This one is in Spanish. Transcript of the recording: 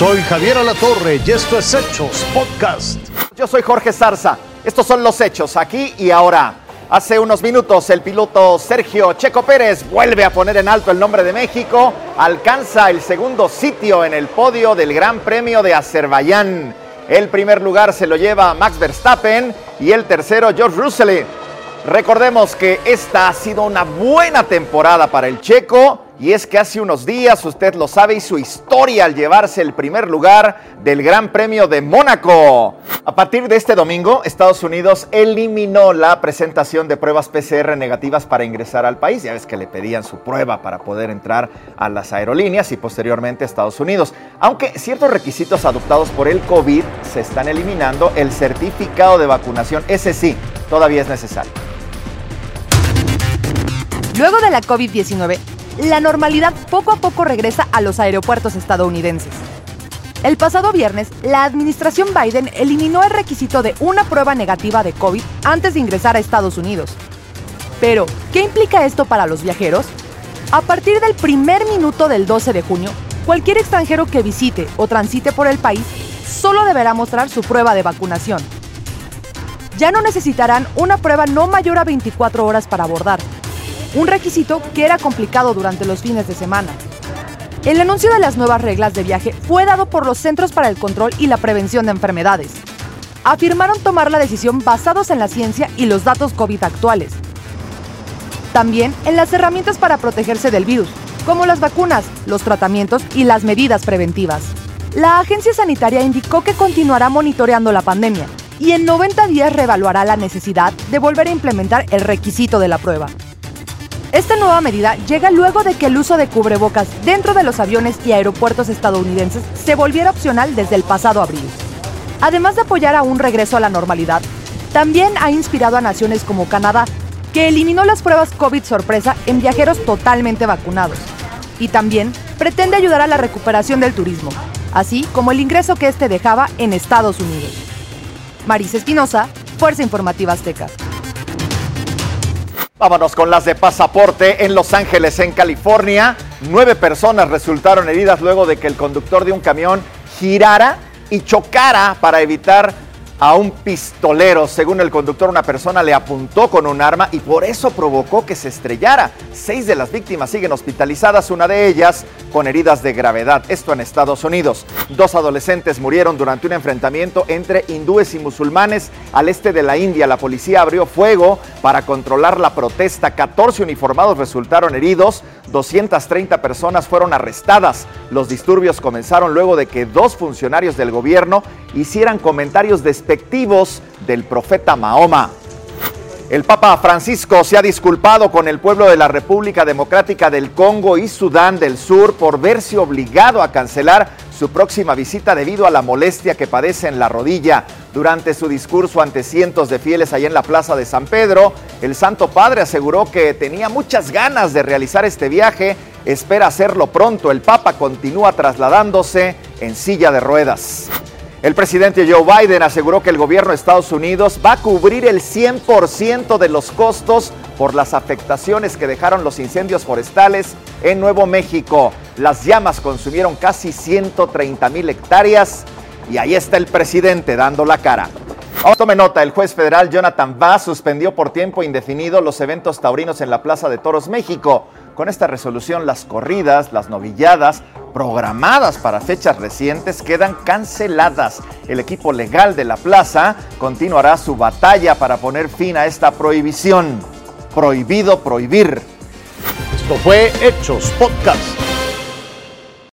Soy Javier Alatorre y esto es Hechos Podcast. Yo soy Jorge Zarza. Estos son los hechos aquí y ahora. Hace unos minutos el piloto Sergio Checo Pérez vuelve a poner en alto el nombre de México, alcanza el segundo sitio en el podio del Gran Premio de Azerbaiyán. El primer lugar se lo lleva Max Verstappen y el tercero George Russell. Recordemos que esta ha sido una buena temporada para el checo y es que hace unos días, usted lo sabe, hizo historia al llevarse el primer lugar del Gran Premio de Mónaco. A partir de este domingo, Estados Unidos eliminó la presentación de pruebas PCR negativas para ingresar al país. Ya ves que le pedían su prueba para poder entrar a las aerolíneas y posteriormente a Estados Unidos. Aunque ciertos requisitos adoptados por el COVID se están eliminando, el certificado de vacunación, ese sí, todavía es necesario. Luego de la COVID-19, la normalidad poco a poco regresa a los aeropuertos estadounidenses. El pasado viernes, la administración Biden eliminó el requisito de una prueba negativa de COVID antes de ingresar a Estados Unidos. Pero, ¿qué implica esto para los viajeros? A partir del primer minuto del 12 de junio, cualquier extranjero que visite o transite por el país solo deberá mostrar su prueba de vacunación. Ya no necesitarán una prueba no mayor a 24 horas para abordar, un requisito que era complicado durante los fines de semana. El anuncio de las nuevas reglas de viaje fue dado por los Centros para el Control y la Prevención de Enfermedades. Afirmaron tomar la decisión basados en la ciencia y los datos COVID actuales. También en las herramientas para protegerse del virus, como las vacunas, los tratamientos y las medidas preventivas. La agencia sanitaria indicó que continuará monitoreando la pandemia y en 90 días reevaluará la necesidad de volver a implementar el requisito de la prueba. Esta nueva medida llega luego de que el uso de cubrebocas dentro de los aviones y aeropuertos estadounidenses se volviera opcional desde el pasado abril. Además de apoyar a un regreso a la normalidad, también ha inspirado a naciones como Canadá, que eliminó las pruebas COVID sorpresa en viajeros totalmente vacunados. Y también pretende ayudar a la recuperación del turismo, así como el ingreso que este dejaba en Estados Unidos. Marisa Espinosa, Fuerza Informativa Azteca. Vámonos con las de pasaporte en Los Ángeles, en California. Nueve personas resultaron heridas luego de que el conductor de un camión girara y chocara para evitar a un pistolero. Según el conductor, una persona le apuntó con un arma y por eso provocó que se estrellara. Seis de las víctimas siguen hospitalizadas, una de ellas con heridas de gravedad. Esto en Estados Unidos. Dos adolescentes murieron durante un enfrentamiento entre hindúes y musulmanes al este de la India. La policía abrió fuego para controlar la protesta. 14 uniformados resultaron heridos. 230 personas fueron arrestadas. Los disturbios comenzaron luego de que dos funcionarios del gobierno hicieran comentarios despectivos del profeta Mahoma. El Papa Francisco se ha disculpado con el pueblo de la República Democrática del Congo y Sudán del Sur por verse obligado a cancelar su próxima visita debido a la molestia que padece en la rodilla. Durante su discurso ante cientos de fieles allá en la Plaza de San Pedro, el Santo Padre aseguró que tenía muchas ganas de realizar este viaje, espera hacerlo pronto. El Papa continúa trasladándose en silla de ruedas. El presidente Joe Biden aseguró que el gobierno de Estados Unidos va a cubrir el 100% de los costos por las afectaciones que dejaron los incendios forestales en Nuevo México. Las llamas consumieron casi 130 mil hectáreas y ahí está el presidente dando la cara. Tome nota, el juez federal Jonathan Bass suspendió por tiempo indefinido los eventos taurinos en la Plaza de Toros México. Con esta resolución, las corridas, las novilladas, programadas para fechas recientes quedan canceladas. El equipo legal de la plaza continuará su batalla para poner fin a esta prohibición. Prohibido prohibir. Esto fue Hechos Podcast.